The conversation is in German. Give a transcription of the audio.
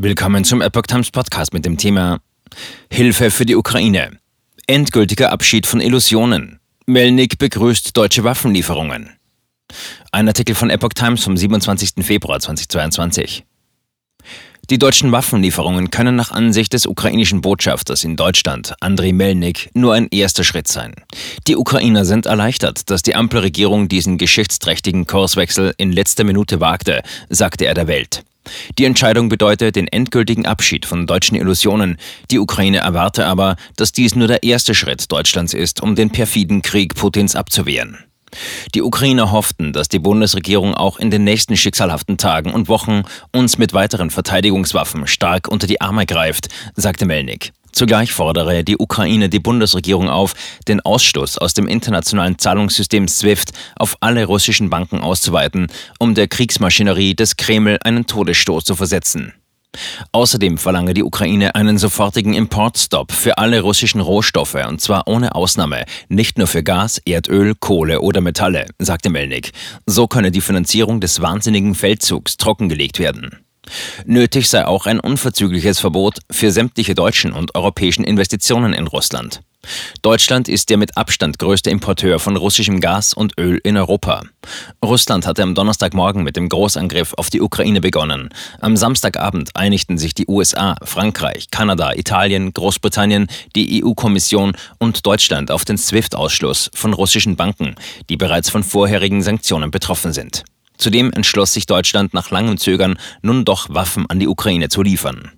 Willkommen zum Epoch Times Podcast mit dem Thema Hilfe für die Ukraine. Endgültiger Abschied von Illusionen. Melnik begrüßt deutsche Waffenlieferungen. Ein Artikel von Epoch Times vom 27. Februar 2022. Die deutschen Waffenlieferungen können nach Ansicht des ukrainischen Botschafters in Deutschland, Andriy Melnik, nur ein erster Schritt sein. Die Ukrainer sind erleichtert, dass die Ampelregierung diesen geschichtsträchtigen Kurswechsel in letzter Minute wagte, sagte er der Welt. Die Entscheidung bedeutet den endgültigen Abschied von deutschen Illusionen. Die Ukraine erwarte aber, dass dies nur der erste Schritt Deutschlands ist, um den perfiden Krieg Putins abzuwehren. Die Ukrainer hofften, dass die Bundesregierung auch in den nächsten schicksalhaften Tagen und Wochen uns mit weiteren Verteidigungswaffen stark unter die Arme greift, sagte Melnik. Zugleich fordere die Ukraine die Bundesregierung auf, den Ausschluss aus dem internationalen Zahlungssystem SWIFT auf alle russischen Banken auszuweiten, um der Kriegsmaschinerie des Kreml einen Todesstoß zu versetzen. Außerdem verlange die Ukraine einen sofortigen Importstopp für alle russischen Rohstoffe, und zwar ohne Ausnahme, nicht nur für Gas, Erdöl, Kohle oder Metalle, sagte Melnik. So könne die Finanzierung des wahnsinnigen Feldzugs trockengelegt werden. Nötig sei auch ein unverzügliches Verbot für sämtliche deutschen und europäischen Investitionen in Russland. Deutschland ist der mit Abstand größte Importeur von russischem Gas und Öl in Europa. Russland hatte am Donnerstagmorgen mit dem Großangriff auf die Ukraine begonnen. Am Samstagabend einigten sich die USA, Frankreich, Kanada, Italien, Großbritannien, die EU-Kommission und Deutschland auf den SWIFT-Ausschluss von russischen Banken, die bereits von vorherigen Sanktionen betroffen sind. Zudem entschloss sich Deutschland nach langem Zögern, nun doch Waffen an die Ukraine zu liefern.